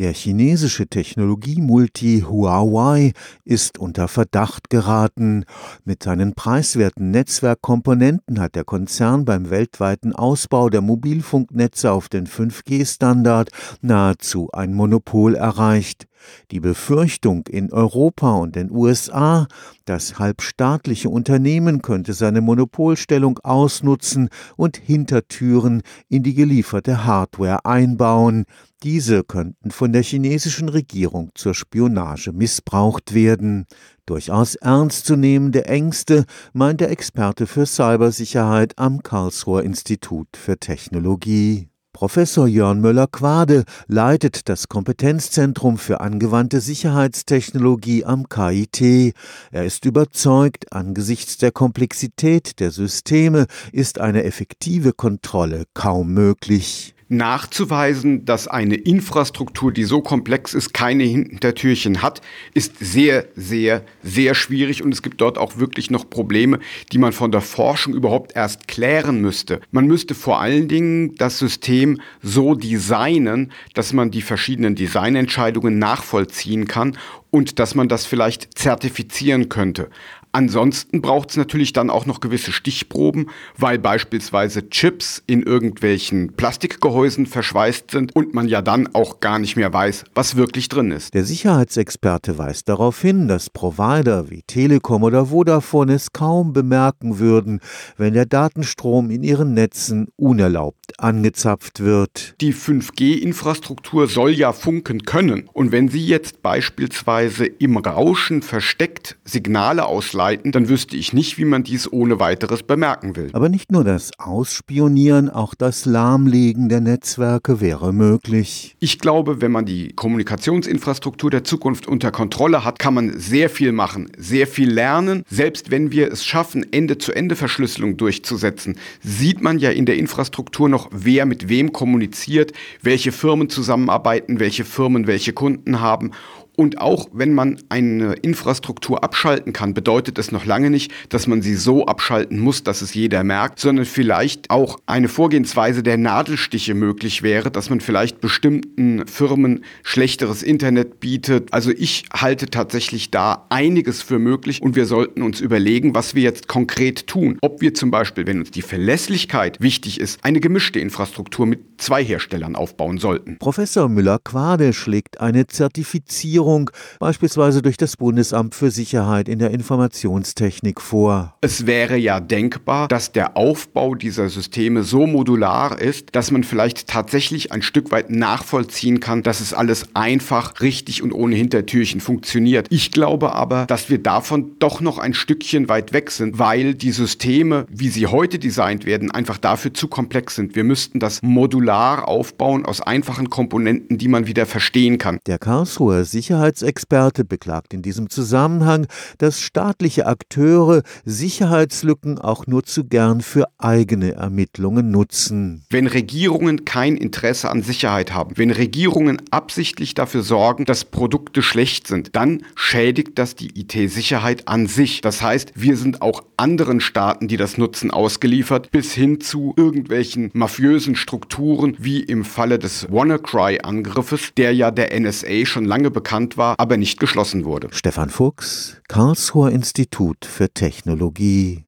Der chinesische Technologiemulti Huawei ist unter Verdacht geraten. Mit seinen preiswerten Netzwerkkomponenten hat der Konzern beim weltweiten Ausbau der Mobilfunknetze auf den 5G-Standard nahezu ein Monopol erreicht. Die Befürchtung in Europa und den USA, das halbstaatliche Unternehmen könnte seine Monopolstellung ausnutzen und Hintertüren in die gelieferte Hardware einbauen, diese könnten von der chinesischen Regierung zur Spionage missbraucht werden. Durchaus ernstzunehmende Ängste, meint der Experte für Cybersicherheit am Karlsruher Institut für Technologie. Professor Jörn Müller-Quade leitet das Kompetenzzentrum für angewandte Sicherheitstechnologie am KIT. Er ist überzeugt, angesichts der Komplexität der Systeme ist eine effektive Kontrolle kaum möglich nachzuweisen, dass eine Infrastruktur, die so komplex ist, keine Hintertürchen hat, ist sehr, sehr, sehr schwierig und es gibt dort auch wirklich noch Probleme, die man von der Forschung überhaupt erst klären müsste. Man müsste vor allen Dingen das System so designen, dass man die verschiedenen Designentscheidungen nachvollziehen kann und dass man das vielleicht zertifizieren könnte. Ansonsten braucht es natürlich dann auch noch gewisse Stichproben, weil beispielsweise Chips in irgendwelchen Plastikgehäusen verschweißt sind und man ja dann auch gar nicht mehr weiß, was wirklich drin ist. Der Sicherheitsexperte weist darauf hin, dass Provider wie Telekom oder Vodafone es kaum bemerken würden, wenn der Datenstrom in ihren Netzen unerlaubt angezapft wird. Die 5G-Infrastruktur soll ja funken können. Und wenn Sie jetzt beispielsweise im Rauschen versteckt Signale ausleiten, leiten, dann wüsste ich nicht, wie man dies ohne weiteres bemerken will. Aber nicht nur das Ausspionieren, auch das Lahmlegen der Netzwerke wäre möglich. Ich glaube, wenn man die Kommunikationsinfrastruktur der Zukunft unter Kontrolle hat, kann man sehr viel machen, sehr viel lernen. Selbst wenn wir es schaffen, Ende-zu-Ende-Verschlüsselung durchzusetzen, sieht man ja in der Infrastruktur noch, wer mit wem kommuniziert, welche Firmen zusammenarbeiten, welche Firmen welche Kunden haben und auch wenn man eine Infrastruktur abschalten kann, bedeutet es noch lange nicht, dass man sie so abschalten muss, dass es jeder merkt, sondern vielleicht auch eine Vorgehensweise der Nadelstiche möglich wäre, dass man vielleicht bestimmten Firmen schlechteres Internet bietet. Also ich halte tatsächlich da einiges für möglich und wir sollten uns überlegen, was wir jetzt konkret tun. Ob wir zum Beispiel, wenn uns die Verlässlichkeit wichtig ist, eine gemischte Infrastruktur mit zwei Herstellern aufbauen sollten. Professor Müller-Quade schlägt eine Zertifizierung Förderung, beispielsweise durch das Bundesamt für Sicherheit in der Informationstechnik vor. Es wäre ja denkbar, dass der Aufbau dieser Systeme so modular ist, dass man vielleicht tatsächlich ein Stück weit nachvollziehen kann, dass es alles einfach, richtig und ohne Hintertürchen funktioniert. Ich glaube aber, dass wir davon doch noch ein Stückchen weit weg sind, weil die Systeme, wie sie heute designt werden, einfach dafür zu komplex sind. Wir müssten das modular aufbauen aus einfachen Komponenten, die man wieder verstehen kann. Der Karlsruher Sicherheit Sicherheitsexperte beklagt in diesem Zusammenhang, dass staatliche Akteure Sicherheitslücken auch nur zu gern für eigene Ermittlungen nutzen. Wenn Regierungen kein Interesse an Sicherheit haben, wenn Regierungen absichtlich dafür sorgen, dass Produkte schlecht sind, dann schädigt das die IT-Sicherheit an sich. Das heißt, wir sind auch anderen Staaten, die das nutzen, ausgeliefert, bis hin zu irgendwelchen mafiösen Strukturen, wie im Falle des WannaCry-Angriffes, der ja der NSA schon lange bekannt geplant war, aber nicht geschlossen wurde. Stefan Fuchs, Karlsruher Institut für Technologie